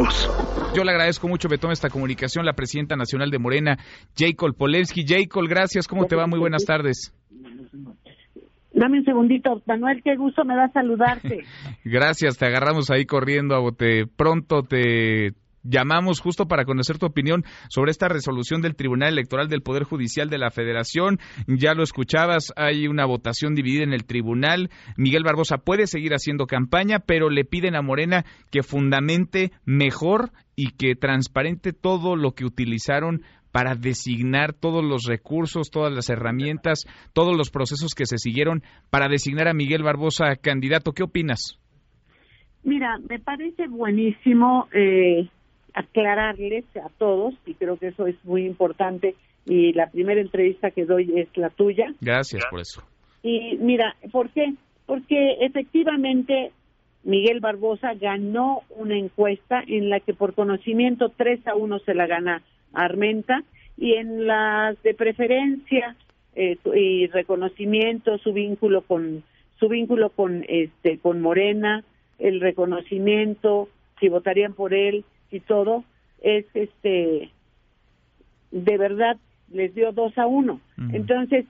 nosotros. Yo le agradezco mucho que tome esta comunicación la presidenta nacional de Morena, Jacob Polensky. Jacob, gracias. ¿Cómo te va? Muy buenas tardes. Dame un segundito, Manuel, qué gusto me da saludarte. gracias, te agarramos ahí corriendo, a te pronto te llamamos justo para conocer tu opinión sobre esta resolución del Tribunal Electoral del Poder Judicial de la Federación. Ya lo escuchabas, hay una votación dividida en el tribunal. Miguel Barbosa puede seguir haciendo campaña, pero le piden a Morena que fundamente mejor y que transparente todo lo que utilizaron para designar todos los recursos, todas las herramientas, todos los procesos que se siguieron para designar a Miguel Barbosa candidato. ¿Qué opinas? Mira, me parece buenísimo eh, aclararles a todos, y creo que eso es muy importante, y la primera entrevista que doy es la tuya. Gracias por eso. Y mira, ¿por qué? Porque efectivamente Miguel Barbosa ganó una encuesta en la que por conocimiento 3 a 1 se la gana Armenta y en las de preferencia eh, y reconocimiento su vínculo con su vínculo con este con Morena el reconocimiento si votarían por él y todo es este de verdad les dio dos a uno. Entonces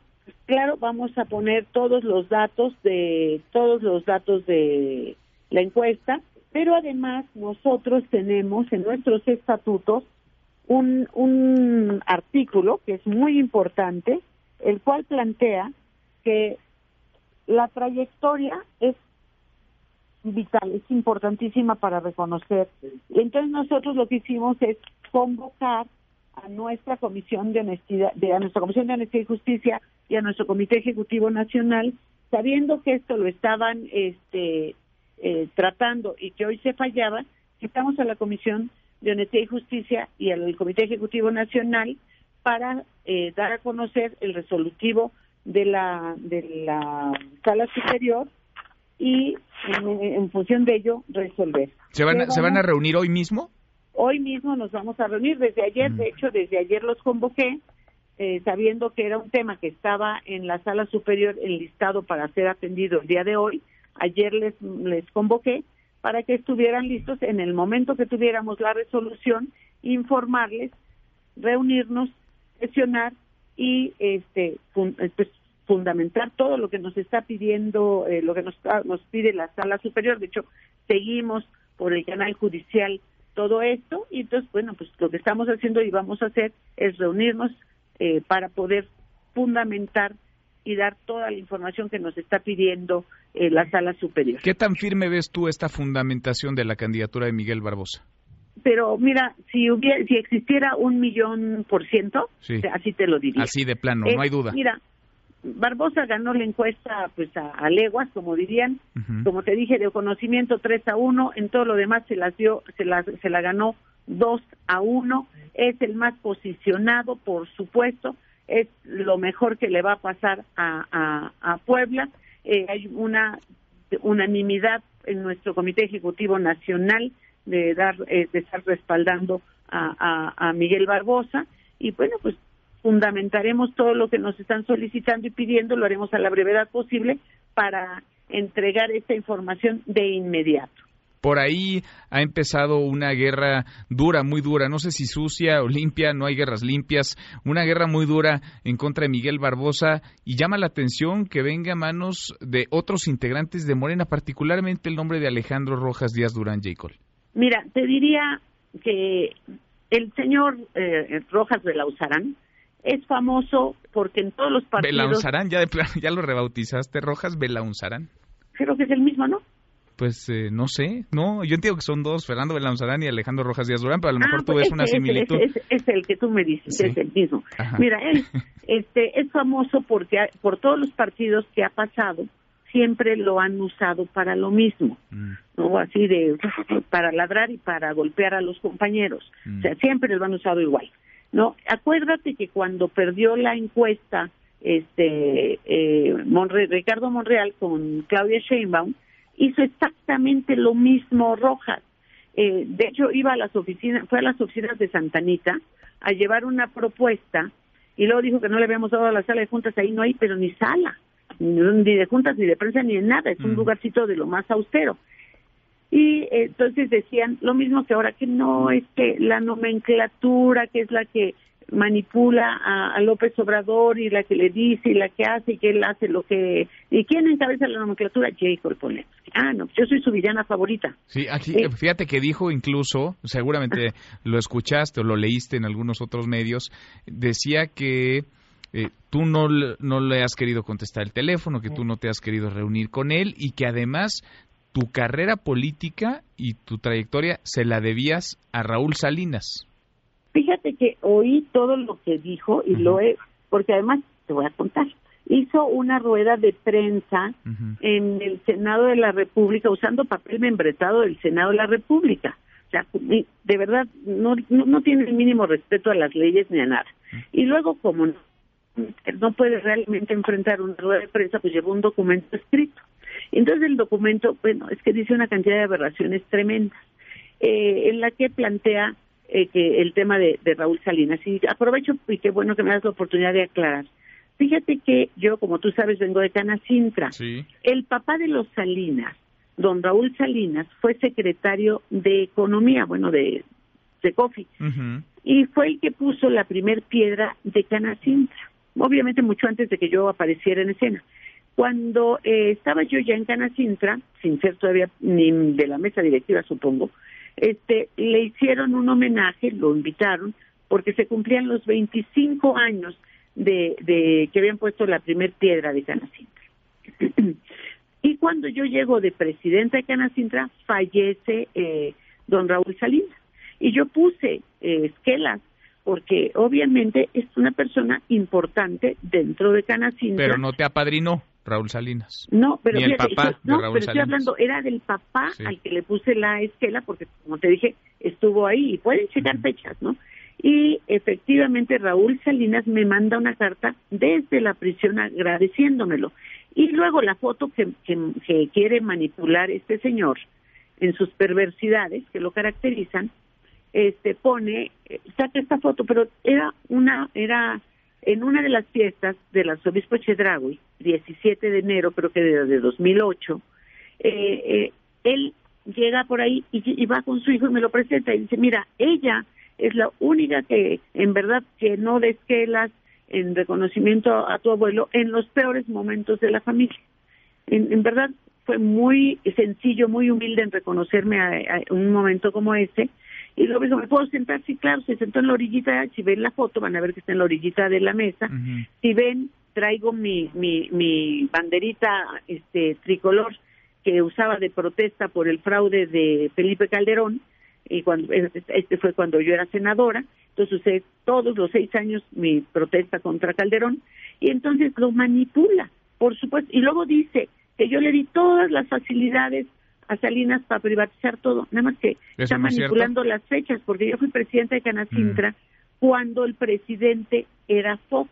claro vamos a poner todos los datos de todos los datos de la encuesta pero además nosotros tenemos en nuestros estatutos un, un artículo que es muy importante el cual plantea que la trayectoria es vital, es importantísima para reconocer. Entonces nosotros lo que hicimos es convocar a nuestra comisión de honestidad, de, a nuestra comisión de honestidad y justicia y a nuestro comité ejecutivo nacional, sabiendo que esto lo estaban este, eh, tratando y que hoy se fallaba, citamos a la comisión de honestidad y justicia y al comité ejecutivo nacional para eh, dar a conocer el resolutivo de la de la sala superior y en, función de ello resolver. ¿Se van, a, ¿Se van a reunir hoy mismo? Hoy mismo nos vamos a reunir. Desde ayer, de mm. hecho, desde ayer los convoqué, eh, sabiendo que era un tema que estaba en la sala superior enlistado para ser atendido el día de hoy. Ayer les, les convoqué para que estuvieran listos en el momento que tuviéramos la resolución, informarles, reunirnos, sesionar y este pues, fundamentar todo lo que nos está pidiendo, eh, lo que nos, nos pide la sala superior. De hecho, seguimos por el canal judicial todo esto y entonces, bueno, pues lo que estamos haciendo y vamos a hacer es reunirnos eh, para poder fundamentar y dar toda la información que nos está pidiendo eh, la sala superior. ¿Qué tan firme ves tú esta fundamentación de la candidatura de Miguel Barbosa? Pero mira, si hubiera, si existiera un millón por ciento, así te lo diría. Así de plano, no hay duda. Mira, Barbosa ganó la encuesta pues a, leguas, como dirían, como te dije, de conocimiento 3 a 1, en todo lo demás se las dio, se la, se la ganó 2 a 1, es el más posicionado, por supuesto, es lo mejor que le va a pasar a, a, Puebla, eh, hay una unanimidad en nuestro Comité Ejecutivo Nacional de dar, eh, de estar respaldando a, a Miguel Barbosa, y bueno, pues fundamentaremos todo lo que nos están solicitando y pidiendo, lo haremos a la brevedad posible para entregar esta información de inmediato. Por ahí ha empezado una guerra dura, muy dura, no sé si sucia o limpia, no hay guerras limpias, una guerra muy dura en contra de Miguel Barbosa y llama la atención que venga a manos de otros integrantes de Morena, particularmente el nombre de Alejandro Rojas Díaz Durán Jacob. Mira, te diría que el señor eh, Rojas de la Usarán es famoso porque en todos los partidos... Belaunzarán, ya, de ya lo rebautizaste, Rojas Belaunzarán. Creo que es el mismo, ¿no? Pues eh, no sé, no, yo entiendo que son dos, Fernando Belaunzarán y Alejandro Rojas Díaz Durán, pero a lo mejor ah, tú pues ves una similitud. Es, el que tú me dices, es el mismo. Mira, él este, es famoso porque por todos los partidos que ha pasado, siempre lo han usado para lo mismo, mm. ¿no? Así de, para ladrar y para golpear a los compañeros. O sea, mm. siempre lo han usado igual. No, acuérdate que cuando perdió la encuesta este eh, Ricardo Monreal con Claudia Sheinbaum hizo exactamente lo mismo Rojas. Eh, de hecho iba a las oficinas, fue a las oficinas de Santanita a llevar una propuesta y luego dijo que no le habíamos dado a la sala de juntas, ahí no hay pero ni sala, ni de juntas ni de prensa ni de nada, es un lugarcito de lo más austero. Y eh, entonces decían lo mismo que ahora, que no, es que la nomenclatura, que es la que manipula a, López Obrador y la que le dice y la que hace y que él hace lo que... ¿Y quién encabeza la nomenclatura? Jacob pone. Ah, no, yo soy su villana favorita. Sí, aquí, fíjate que dijo incluso, seguramente lo escuchaste o lo leíste en algunos otros medios, decía que eh, tú no, no le has querido contestar el teléfono, que tú no te has querido reunir con él y que además tu carrera política y tu trayectoria se la debías a Raúl Salinas. Fíjate que oí todo lo que dijo y lo he, porque además te voy a contar, hizo una rueda de prensa en el Senado de la República usando papel membretado del Senado de la República. O sea, de verdad no, no, tiene el mínimo respeto a las leyes ni a nada. Y luego, como no, no puede realmente enfrentar una rueda de prensa, pues llevó un documento escrito. Entonces el documento, bueno, es que dice una cantidad de aberraciones tremendas, eh, en la que plantea eh, que el tema de, Raúl Salinas. Y aprovecho y qué bueno que me das la oportunidad de aclarar. Fíjate que yo, como tú sabes, vengo de Canacintra. El papá de los Salinas, don Raúl Salinas, fue secretario de Economía, bueno, de, de COFI, y fue el que puso la primer piedra de Canacintra, obviamente mucho antes de que yo apareciera en escena. Cuando eh, estaba yo ya en Canacintra, sin ser todavía ni de la mesa directiva, supongo, este, le hicieron un homenaje, lo invitaron, porque se cumplían los 25 años de, de que habían puesto la primer piedra de Canacintra. y cuando yo llego de presidenta de Canacintra, fallece eh, don Raúl Salinas. Y yo puse eh, esquelas, porque obviamente es una persona importante dentro de Canacintra. Pero no te apadrinó. Raúl Salinas. No, pero, el papá no, pero estoy hablando, era del papá al que le puse la esquela, porque como te dije, estuvo ahí y pueden checar fechas, ¿no? Y efectivamente Raúl Salinas me manda una carta desde la prisión agradeciéndomelo. Y luego la foto que, que, quiere manipular este señor en sus perversidades que lo caracterizan, este pone, eh, saca esta foto, pero era una, era en una de las fiestas del arzobispo Chedraui, 17 de enero, creo que de, 2008, eh, eh, él llega por ahí y, va con su hijo y me lo presenta y dice, mira, ella es la única que en verdad que no desquelas en reconocimiento a, tu abuelo en los peores momentos de la familia. En, verdad fue muy sencillo, muy humilde en reconocerme a, un momento como ese y luego dijo, ¿me puedo sentar? Sí, claro, se sentó en la orillita, si ven la foto van a ver que está en la orillita de la mesa. Si ven, traigo mi, mi, mi banderita este tricolor que usaba de protesta por el fraude de Felipe Calderón, y cuando este fue cuando yo era senadora, entonces usé todos los seis años mi protesta contra Calderón, y entonces lo manipula, por supuesto, y luego dice que yo le di todas las facilidades a Salinas para privatizar todo, nada más que está manipulando las fechas, porque yo fui presidenta de Canacintra mm. cuando el presidente era Fox.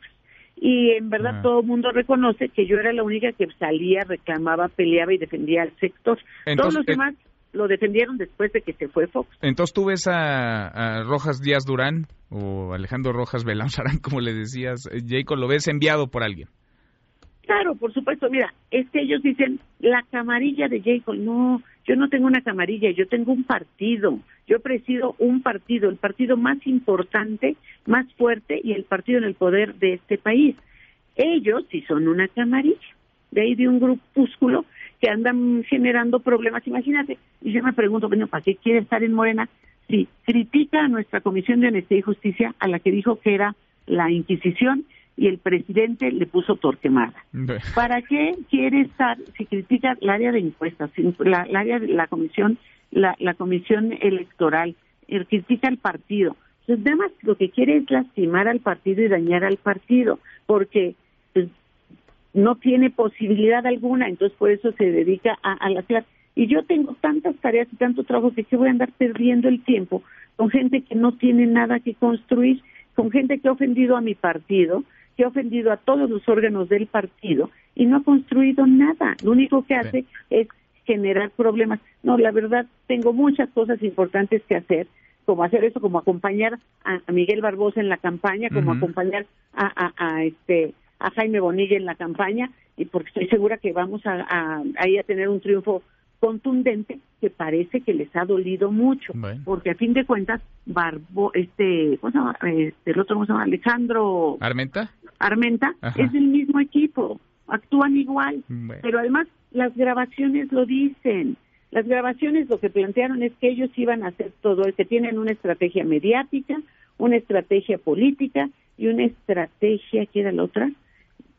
Y en verdad ah. todo el mundo reconoce que yo era la única que salía, reclamaba, peleaba y defendía al sector. Todos los demás lo defendieron después de que se fue Fox. Entonces tú ves a, Rojas Díaz Durán o Alejandro Rojas Belanzarán, como le decías, eh, Jacob, lo ves enviado por alguien. Claro, por supuesto. Mira, es que ellos dicen la camarilla de Jacob. No, yo no tengo una camarilla, yo tengo un partido. Yo presido un partido, el partido más importante, más fuerte y el partido en el poder de este país. Ellos sí son una camarilla, de ahí de un grupúsculo que andan generando problemas. Imagínate, y yo me pregunto, bueno, ¿para qué quiere estar en Morena? Si critica a nuestra Comisión de Honestidad y Justicia, a la que dijo que era la Inquisición, y el presidente le puso torquemada. ¿Para qué quiere estar, si critica el área de encuestas, la, área de la comisión, la, la comisión electoral, él critica al partido? Entonces, además, lo que quiere es lastimar al partido y dañar al partido, porque pues, no tiene posibilidad alguna, entonces por eso se dedica a, a la clase. Y yo tengo tantas tareas y tanto trabajo que, que voy a andar perdiendo el tiempo con gente que no tiene nada que construir, con gente que ha ofendido a mi partido, que ha ofendido a todos los órganos del partido y no ha construido nada. Lo único que hace es generar problemas. No, la verdad, tengo muchas cosas importantes que hacer, como hacer eso, como acompañar a, Miguel Barbosa en la campaña, como acompañar a, a, este a Jaime Bonilla en la campaña, y porque estoy segura que vamos a, a, ahí a tener un triunfo contundente que parece que les ha dolido mucho, porque a fin de cuentas, Barbo, este, ¿cómo se llama? Este, el otro, ¿cómo se llama? Alejandro Armenta, Armenta es el mismo equipo, actúan igual, pero además las grabaciones lo dicen. Las grabaciones lo que plantearon es que ellos iban a hacer todo, que tienen una estrategia mediática, una estrategia política y una estrategia, ¿qué era la otra?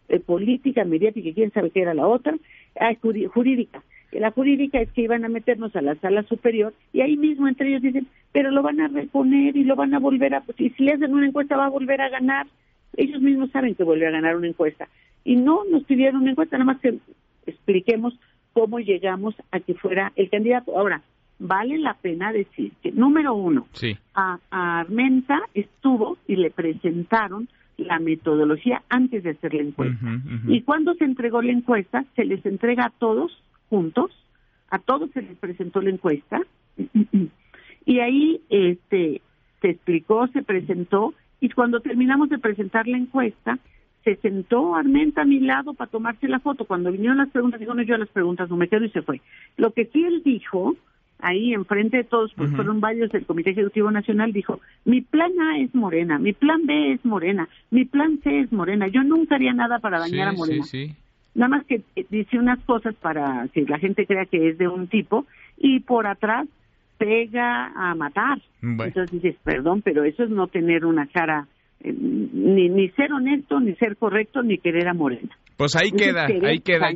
Eh, política, mediática, quién sabe qué era la otra, ah, jurídica la jurídica es que iban a meternos a la sala superior y ahí mismo entre ellos dicen, pero lo van a reponer y lo van a volver a, pues, y si le hacen una encuesta va a volver a ganar. Ellos mismos saben que vuelve a ganar una encuesta. Y no nos pidieron una encuesta, nada más que expliquemos cómo llegamos a que fuera el candidato. Ahora, vale la pena decir que, número uno, a, Armenta estuvo y le presentaron la metodología antes de hacer la encuesta. Y cuando se entregó la encuesta, se les entrega a todos juntos, a todos se les presentó la encuesta y ahí este se explicó, se presentó y cuando terminamos de presentar la encuesta se sentó Armenta a mi lado para tomarse la foto. Cuando vinieron las preguntas, dijo, no, yo las preguntas no me quedo y se fue. Lo que sí él dijo, ahí enfrente de todos, pues fueron varios del Comité Ejecutivo Nacional, dijo, mi plan A es Morena, mi plan B es Morena, mi plan C es Morena, yo nunca haría nada para dañar a Morena. Sí, sí. Nada más que dice unas cosas para que la gente crea que es de un tipo y por atrás pega a matar. Entonces dices, perdón, pero eso es no tener una cara, eh, ni, ni ser honesto, ni ser correcto, ni querer a Morena. Pues ahí queda, ahí queda,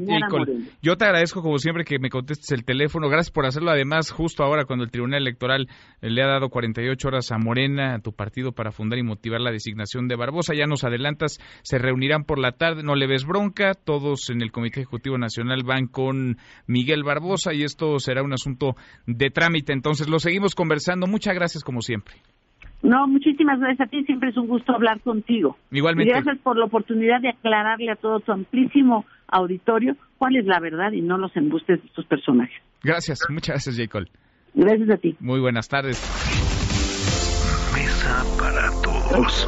Yo te agradezco como siempre que me contestes el teléfono. Gracias por hacerlo. Además, justo ahora cuando el Tribunal Electoral eh, le ha dado 48 horas a Morena, a tu partido, para fundar y motivar la designación de Barbosa, ya nos adelantas, se reunirán por la tarde, no le ves bronca, todos en el Comité Ejecutivo Nacional van con Miguel Barbosa y esto será un asunto de trámite. Entonces, lo seguimos conversando. Muchas gracias como siempre. No, muchísimas gracias a ti, siempre es un gusto hablar contigo. Igualmente. gracias por la oportunidad de aclararle a todo tu amplísimo auditorio cuál es la verdad y no los embustes de estos personajes. Gracias, muchas gracias, J. Gracias a ti. Muy buenas tardes. Mesa para todos.